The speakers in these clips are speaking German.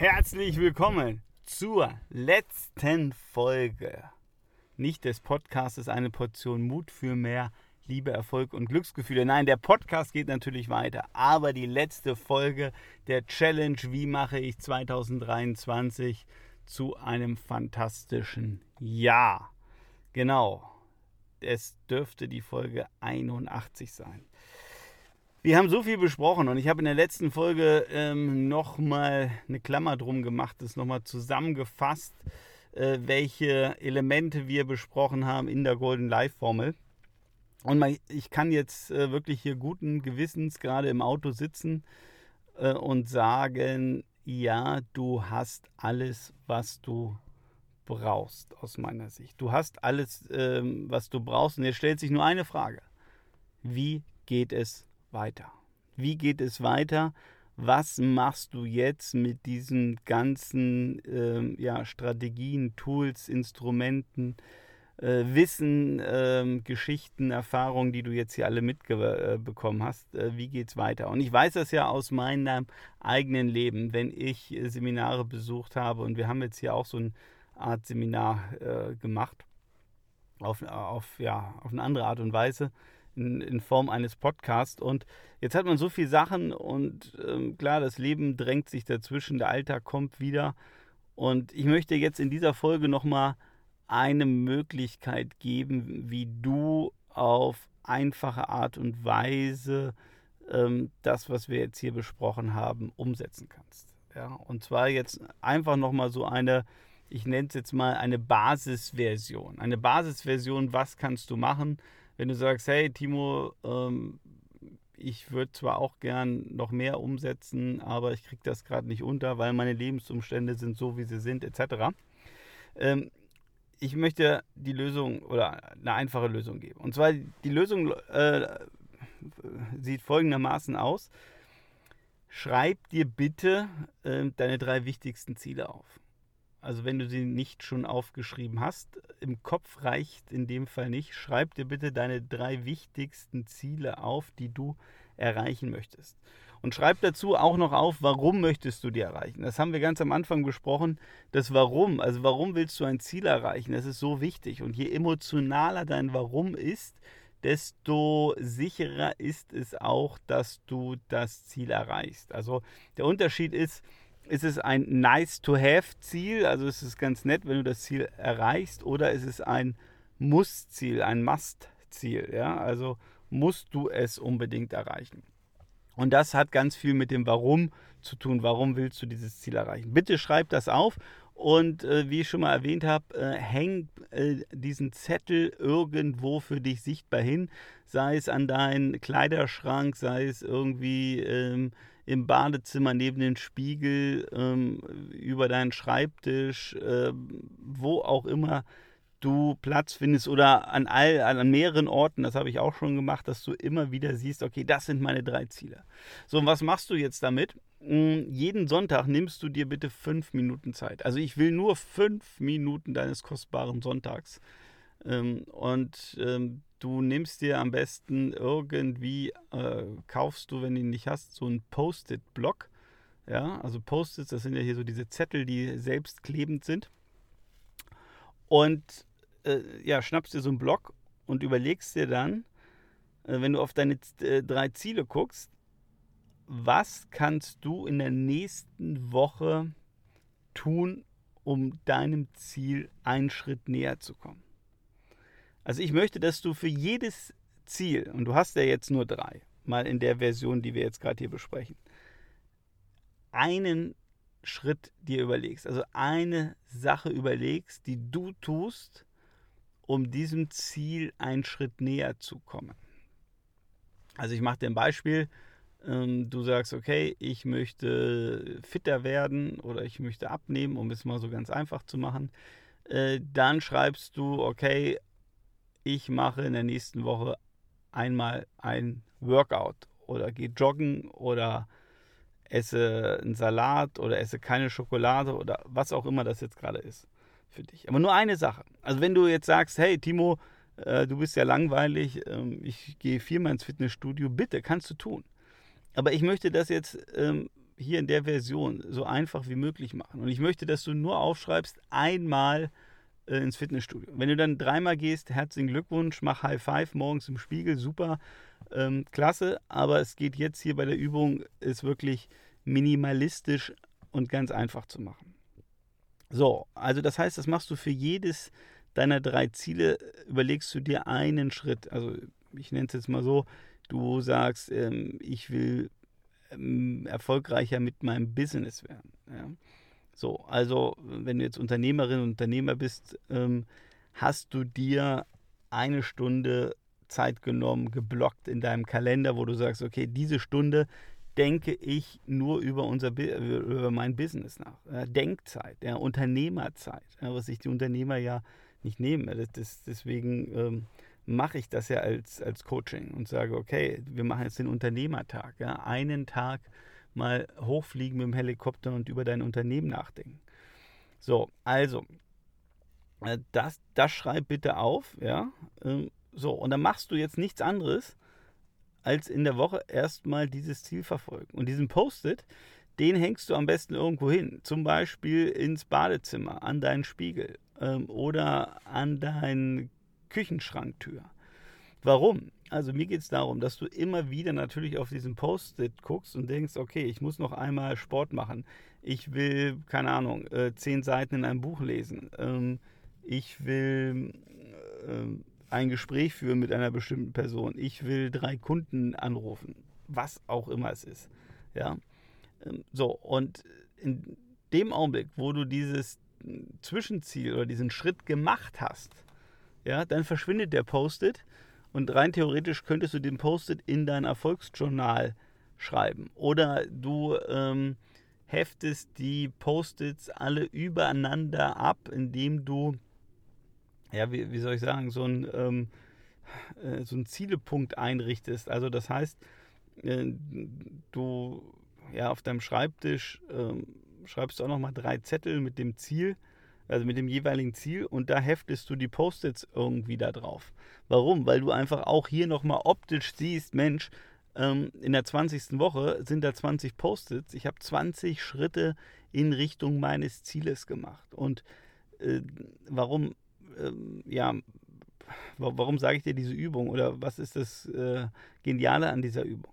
Herzlich willkommen zur letzten Folge. Nicht des Podcasts eine Portion Mut für mehr Liebe, Erfolg und Glücksgefühle. Nein, der Podcast geht natürlich weiter. Aber die letzte Folge der Challenge, wie mache ich 2023 zu einem fantastischen Jahr. Genau. Es dürfte die Folge 81 sein. Wir haben so viel besprochen und ich habe in der letzten Folge ähm, nochmal eine Klammer drum gemacht, das nochmal zusammengefasst, äh, welche Elemente wir besprochen haben in der Golden Life Formel. Und ich kann jetzt äh, wirklich hier guten Gewissens gerade im Auto sitzen äh, und sagen, ja, du hast alles, was du brauchst, aus meiner Sicht. Du hast alles, ähm, was du brauchst. Und jetzt stellt sich nur eine Frage. Wie geht es weiter? Wie geht es weiter? Was machst du jetzt mit diesen ganzen ähm, ja, Strategien, Tools, Instrumenten, äh, Wissen, äh, Geschichten, Erfahrungen, die du jetzt hier alle mitbekommen hast? Äh, wie geht es weiter? Und ich weiß das ja aus meinem eigenen Leben, wenn ich äh, Seminare besucht habe und wir haben jetzt hier auch so eine Art Seminar äh, gemacht, auf, auf, ja, auf eine andere Art und Weise in, in Form eines Podcasts. Und jetzt hat man so viele Sachen und ähm, klar, das Leben drängt sich dazwischen, der Alltag kommt wieder. Und ich möchte jetzt in dieser Folge nochmal eine Möglichkeit geben, wie du auf einfache Art und Weise ähm, das, was wir jetzt hier besprochen haben, umsetzen kannst. Ja, und zwar jetzt einfach nochmal so eine, ich nenne es jetzt mal eine Basisversion. Eine Basisversion, was kannst du machen, wenn du sagst, hey Timo, ähm, ich würde zwar auch gern noch mehr umsetzen, aber ich kriege das gerade nicht unter, weil meine Lebensumstände sind so, wie sie sind, etc. Ähm, ich möchte die Lösung oder eine einfache Lösung geben. Und zwar die Lösung äh, sieht folgendermaßen aus. Schreib dir bitte äh, deine drei wichtigsten Ziele auf. Also wenn du sie nicht schon aufgeschrieben hast, im Kopf reicht in dem Fall nicht. Schreib dir bitte deine drei wichtigsten Ziele auf, die du erreichen möchtest. Und schreib dazu auch noch auf, warum möchtest du die erreichen. Das haben wir ganz am Anfang besprochen. Das Warum, also warum willst du ein Ziel erreichen, das ist so wichtig. Und je emotionaler dein Warum ist, desto sicherer ist es auch, dass du das Ziel erreichst. Also der Unterschied ist, ist es ein Nice-to-Have-Ziel, also ist es ganz nett, wenn du das Ziel erreichst, oder ist es ein Muss-Ziel, ein Must-Ziel, ja, also musst du es unbedingt erreichen. Und das hat ganz viel mit dem Warum zu tun. Warum willst du dieses Ziel erreichen? Bitte schreib das auf und äh, wie ich schon mal erwähnt habe, äh, häng äh, diesen Zettel irgendwo für dich sichtbar hin, sei es an deinen Kleiderschrank, sei es irgendwie ähm, im Badezimmer neben dem Spiegel, ähm, über deinen Schreibtisch, äh, wo auch immer du Platz findest oder an, all, an mehreren Orten, das habe ich auch schon gemacht, dass du immer wieder siehst, okay, das sind meine drei Ziele. So, und was machst du jetzt damit? Hm, jeden Sonntag nimmst du dir bitte fünf Minuten Zeit. Also ich will nur fünf Minuten deines kostbaren Sonntags. Ähm, und ähm, Du nimmst dir am besten irgendwie, äh, kaufst du, wenn du ihn nicht hast, so einen Post-it-Block. Ja, also Post-its, das sind ja hier so diese Zettel, die selbst klebend sind. Und äh, ja, schnappst dir so einen Block und überlegst dir dann, äh, wenn du auf deine äh, drei Ziele guckst, was kannst du in der nächsten Woche tun, um deinem Ziel einen Schritt näher zu kommen? Also ich möchte, dass du für jedes Ziel, und du hast ja jetzt nur drei, mal in der Version, die wir jetzt gerade hier besprechen, einen Schritt dir überlegst, also eine Sache überlegst, die du tust, um diesem Ziel einen Schritt näher zu kommen. Also ich mache dir ein Beispiel, ähm, du sagst, okay, ich möchte fitter werden oder ich möchte abnehmen, um es mal so ganz einfach zu machen. Äh, dann schreibst du, okay, ich mache in der nächsten Woche einmal ein Workout oder gehe joggen oder esse einen Salat oder esse keine Schokolade oder was auch immer das jetzt gerade ist für dich. Aber nur eine Sache. Also wenn du jetzt sagst, hey Timo, äh, du bist ja langweilig, ähm, ich gehe viermal ins Fitnessstudio, bitte, kannst du tun. Aber ich möchte das jetzt ähm, hier in der Version so einfach wie möglich machen. Und ich möchte, dass du nur aufschreibst, einmal äh, ins Fitnessstudio. Wenn du dann dreimal gehst, herzlichen Glückwunsch, mach High Five morgens im Spiegel, super, ähm, klasse. Aber es geht jetzt hier bei der Übung, ist wirklich minimalistisch und ganz einfach zu machen. So, also das heißt, das machst du für jedes deiner drei Ziele, überlegst du dir einen Schritt. Also ich nenne es jetzt mal so, du sagst, ähm, ich will ähm, erfolgreicher mit meinem Business werden. Ja. So, also wenn du jetzt Unternehmerin und Unternehmer bist, ähm, hast du dir eine Stunde Zeit genommen, geblockt in deinem Kalender, wo du sagst, okay, diese Stunde denke ich nur über, unser, über mein Business nach. Denkzeit, ja, Unternehmerzeit, ja, was sich die Unternehmer ja nicht nehmen. Das, das, deswegen ähm, mache ich das ja als, als Coaching und sage, okay, wir machen jetzt den Unternehmertag. Ja? Einen Tag mal hochfliegen mit dem Helikopter und über dein Unternehmen nachdenken. So, also, äh, das, das schreib bitte auf, ja. Ähm, so, und dann machst du jetzt nichts anderes, als in der Woche erstmal dieses Ziel verfolgen. Und diesen Post-it, den hängst du am besten irgendwo hin. Zum Beispiel ins Badezimmer, an deinen Spiegel ähm, oder an deinen Küchenschranktür. Warum? Also mir geht es darum, dass du immer wieder natürlich auf diesen Post-it guckst und denkst, okay, ich muss noch einmal Sport machen. Ich will, keine Ahnung, äh, zehn Seiten in einem Buch lesen. Ähm, ich will äh, ein Gespräch führen mit einer bestimmten Person. Ich will drei Kunden anrufen. Was auch immer es ist. Ja. Ähm, so, und in dem Augenblick, wo du dieses Zwischenziel oder diesen Schritt gemacht hast, ja, dann verschwindet der Post-it und rein theoretisch könntest du den Post-it in dein Erfolgsjournal schreiben. Oder du ähm, heftest die Post-its alle übereinander ab, indem du, ja, wie, wie soll ich sagen, so ein, ähm, äh, so einen Zielepunkt einrichtest. Also das heißt, äh, du ja, auf deinem Schreibtisch äh, schreibst du auch nochmal drei Zettel mit dem Ziel also mit dem jeweiligen Ziel und da heftest du die Post-its irgendwie da drauf. Warum? Weil du einfach auch hier nochmal optisch siehst, Mensch, ähm, in der 20. Woche sind da 20 Post-its. Ich habe 20 Schritte in Richtung meines Zieles gemacht. Und äh, warum, äh, ja, warum sage ich dir diese Übung oder was ist das äh, Geniale an dieser Übung?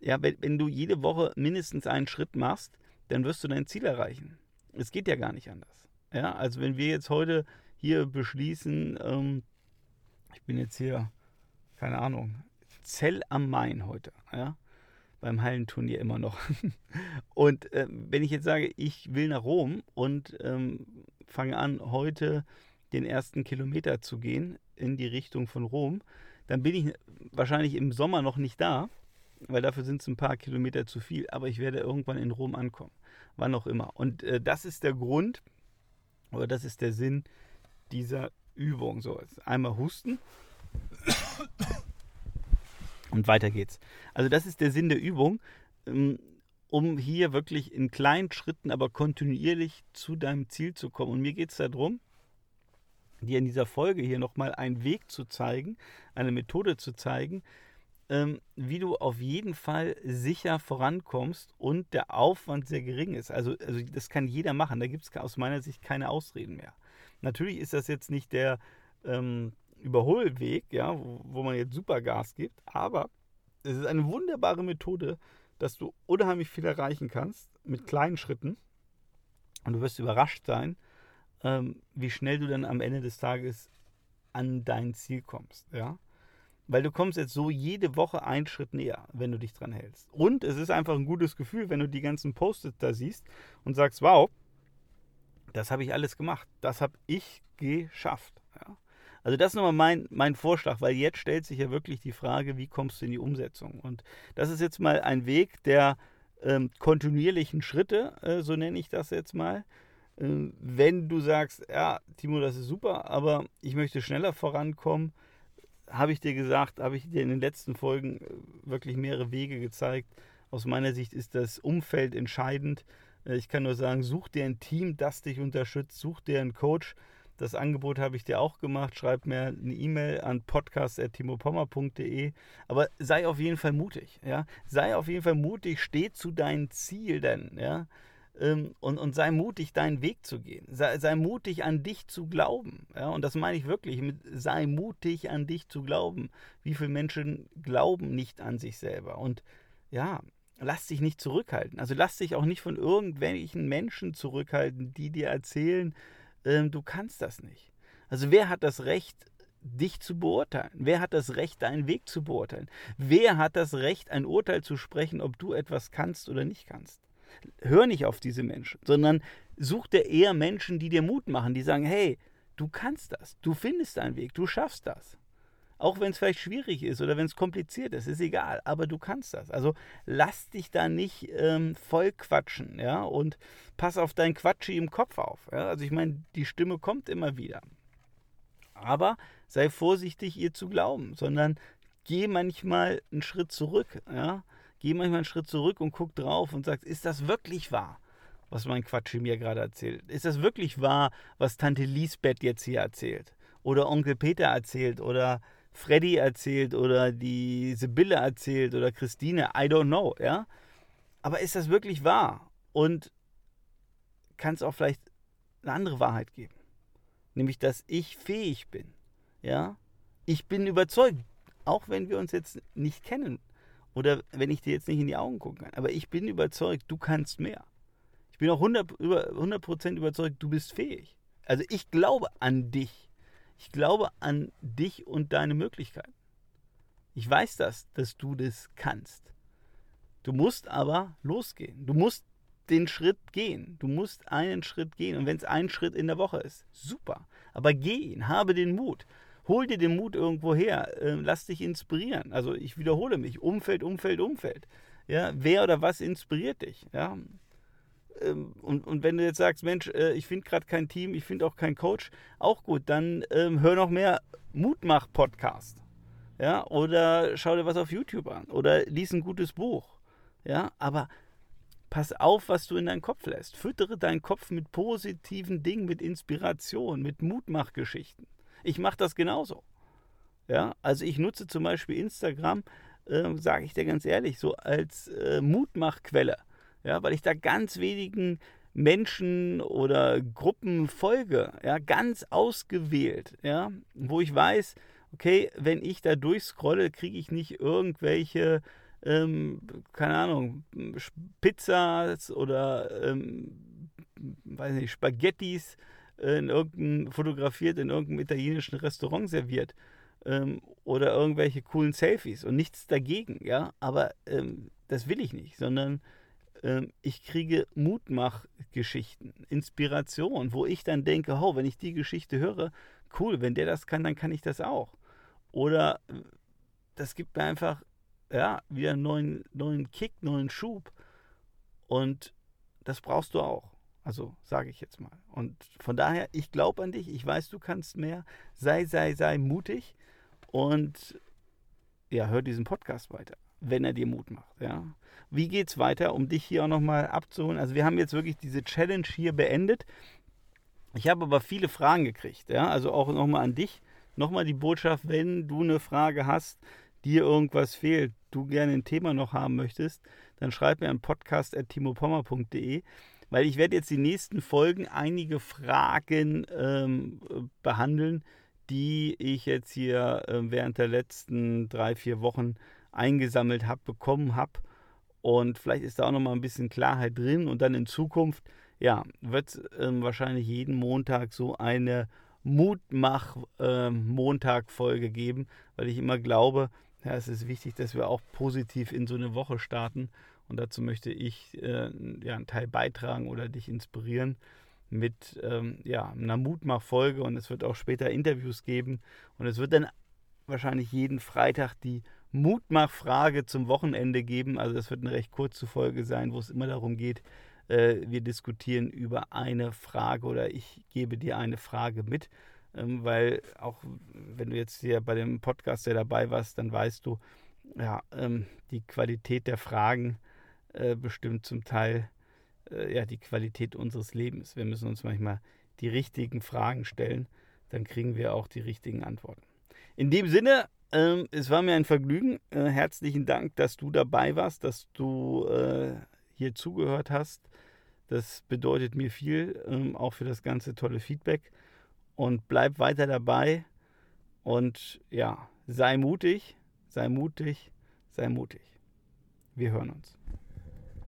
Ja, wenn, wenn du jede Woche mindestens einen Schritt machst, dann wirst du dein Ziel erreichen. Es geht ja gar nicht anders. Ja, also wenn wir jetzt heute hier beschließen, ähm, ich bin jetzt hier, keine Ahnung, Zell am Main heute, ja, beim Hallenturnier immer noch. und äh, wenn ich jetzt sage, ich will nach Rom und ähm, fange an, heute den ersten Kilometer zu gehen in die Richtung von Rom, dann bin ich wahrscheinlich im Sommer noch nicht da, weil dafür sind es ein paar Kilometer zu viel, aber ich werde irgendwann in Rom ankommen, wann auch immer. Und äh, das ist der Grund, aber das ist der Sinn dieser Übung. So, einmal husten. Und weiter geht's. Also das ist der Sinn der Übung, ähm, um hier wirklich in kleinen Schritten, aber kontinuierlich zu deinem Ziel zu kommen. Und mir geht es darum, dir in dieser Folge hier nochmal einen Weg zu zeigen, eine Methode zu zeigen, ähm, wie du auf jeden Fall sicher vorankommst und der Aufwand sehr gering ist. Also, also das kann jeder machen. Da gibt es aus meiner Sicht keine Ausreden mehr. Natürlich ist das jetzt nicht der ähm, Überholweg, ja, wo, wo man jetzt super Gas gibt, aber es ist eine wunderbare Methode, dass du unheimlich viel erreichen kannst mit kleinen Schritten. Und du wirst überrascht sein, ähm, wie schnell du dann am Ende des Tages an dein Ziel kommst. Ja? Weil du kommst jetzt so jede Woche einen Schritt näher, wenn du dich dran hältst. Und es ist einfach ein gutes Gefühl, wenn du die ganzen Post-its da siehst und sagst, wow, das habe ich alles gemacht. Das habe ich geschafft. Ja. Also das ist nochmal mein, mein Vorschlag, weil jetzt stellt sich ja wirklich die Frage, wie kommst du in die Umsetzung? Und das ist jetzt mal ein Weg der ähm, kontinuierlichen Schritte, äh, so nenne ich das jetzt mal. Ähm, wenn du sagst, ja, Timo, das ist super, aber ich möchte schneller vorankommen, habe ich dir gesagt, habe ich dir in den letzten Folgen äh, wirklich mehrere Wege gezeigt. Aus meiner Sicht ist das Umfeld entscheidend. Äh, ich kann nur sagen, such dir ein Team, das dich unterstützt, such dir einen Coach, Das Angebot habe ich dir auch gemacht. Schreib mir eine E-Mail an podcast.timopommer.de. Aber sei auf jeden Fall mutig. Ja? Sei auf jeden Fall mutig, steh zu deinen Zielen. Ja? Ähm, und, und sei mutig, deinen Weg zu gehen. Sei, sei mutig, an dich zu glauben. Ja? Und das meine ich wirklich mit sei mutig, an dich zu glauben. Wie viele Menschen glauben nicht an sich selber? Und ja, lass dich nicht zurückhalten. Also lass dich auch nicht von irgendwelchen Menschen zurückhalten, die dir erzählen, äh, du kannst das nicht. Also wer hat das Recht, dich zu beurteilen? Wer hat das Recht, deinen Weg zu beurteilen? Wer hat das Recht, ein Urteil zu sprechen, ob du etwas kannst oder nicht kannst? Hör nicht auf diese Menschen, sondern such dir eher Menschen, die dir Mut machen, die sagen, hey, du kannst das, du findest deinen Weg, du schaffst das. Auch wenn es vielleicht schwierig ist oder wenn es kompliziert ist, ist egal, aber du kannst das. Also lass dich da nicht ähm, voll quatschen, ja, und pass auf dein Quatschi im Kopf auf. Ja? Also ich meine, die Stimme kommt immer wieder. Aber sei vorsichtig, ihr zu glauben, sondern geh manchmal einen Schritt zurück, ja. Geh manchmal einen Schritt zurück und guck drauf und sag, ist das wirklich wahr? was mein Quatschi mir gerade erzählt. Ist das wirklich wahr, was Tante Lisbeth jetzt hier erzählt? Oder Onkel Peter erzählt? Oder Freddy erzählt oder die Sibylle erzählt oder Christine, I don't know, ja. Aber ist das wirklich wahr? Und kann es auch vielleicht eine andere Wahrheit geben? Nämlich, dass ich fähig bin, ja. Ich bin überzeugt, auch wenn wir uns jetzt nicht kennen oder wenn ich dir jetzt nicht in die Augen gucken kann, aber ich bin überzeugt, du kannst mehr. Ich bin auch 100%, über, 100 überzeugt, du bist fähig. Also ich glaube an dich. Ich glaube an dich und deine Möglichkeiten. Ich weiß das, dass du das kannst. Du musst aber losgehen. Du musst den Schritt gehen. Du musst einen Schritt gehen. Und wenn es ein Schritt in der Woche ist, super. Aber geh ihn, habe den Mut. Hol dir den Mut irgendwo her. Äh, lass dich inspirieren. Also ich wiederhole mich. Umfeld, Umfeld, Umfeld. Ja, wer oder was inspiriert dich? Ja, ähm, und, und wenn du jetzt sagst, Mensch, äh, ich finde gerade kein Team, ich finde auch keinen Coach, auch gut, dann ähm, hör noch mehr Mutmach-Podcast. Ja, oder schau dir was auf YouTube an oder lies ein gutes Buch. Ja, aber pass auf, was du in deinen Kopf lässt. Füttere deinen Kopf mit positiven Dingen, mit Inspiration, mit Mutmachgeschichten. Ich mache das genauso. Ja, also ich nutze zum Beispiel Instagram, äh, sage ich dir ganz ehrlich, so als äh, Mutmachquelle. Ja, weil ich da ganz wenigen Menschen oder Gruppen folge, ja, ganz ausgewählt, ja, wo ich weiß, okay, wenn ich da durchscrolle, kriege ich nicht irgendwelche, ähm, keine Ahnung, Pizzas oder, ähm, weiß nicht, Spaghettis in irgendein, fotografiert in irgendeinem italienischen Restaurant serviert ähm, oder irgendwelche coolen Selfies und nichts dagegen, ja, aber ähm, das will ich nicht, sondern ähm, ich kriege Mutmachgeschichten, Inspiration, wo ich dann denke, oh, wenn ich die Geschichte höre, cool, wenn der das kann, dann kann ich das auch. Oder das gibt mir einfach ja, wieder einen neuen, neuen Kick, neuen Schub. Und das brauchst du auch. Also sage ich jetzt mal. Und von daher, ich glaube an dich, ich weiß, du kannst mehr. Sei, sei, sei mutig und ja, hör diesen Podcast weiter wenn er dir Mut macht. Ja. Wie es weiter, um dich hier auch nochmal abzuholen? Also wir haben jetzt wirklich diese Challenge hier beendet. Ich habe aber viele Fragen gekriegt. Ja. Also auch nochmal an dich. Nochmal die Botschaft, wenn du eine Frage hast, dir irgendwas fehlt, du gerne ein Thema noch haben möchtest, dann schreib mir an podcast.timopommer.de, weil ich werde jetzt die nächsten Folgen einige Fragen ähm, behandeln, die ich jetzt hier äh, während der letzten drei, vier Wochen eingesammelt habe, bekommen habe. Und vielleicht ist da auch nochmal ein bisschen Klarheit drin. Und dann in Zukunft, ja, wird es ähm, wahrscheinlich jeden Montag so eine Mutmach-Montag-Folge ähm, geben, weil ich immer glaube, ja, es ist wichtig, dass wir auch positiv in so eine Woche starten. Und dazu möchte ich äh, ja, einen Teil beitragen oder dich inspirieren mit ähm, ja, einer Mutmach-Folge. Und es wird auch später Interviews geben. Und es wird dann wahrscheinlich jeden Freitag die Mutmachfrage zum Wochenende geben. Also das wird eine recht kurze Folge sein, wo es immer darum geht, äh, wir diskutieren über eine Frage oder ich gebe dir eine Frage mit. Ähm, weil auch wenn du jetzt hier bei dem Podcast ja dabei warst, dann weißt du, ja, ähm, die Qualität der Fragen äh, bestimmt zum Teil äh, ja, die Qualität unseres Lebens. Wir müssen uns manchmal die richtigen Fragen stellen, dann kriegen wir auch die richtigen Antworten. In dem Sinne, ähm, es war mir ein Vergnügen. Äh, herzlichen Dank, dass du dabei warst, dass du äh, hier zugehört hast. Das bedeutet mir viel, ähm, auch für das ganze tolle Feedback. Und bleib weiter dabei. Und ja, sei mutig, sei mutig, sei mutig. Wir hören uns.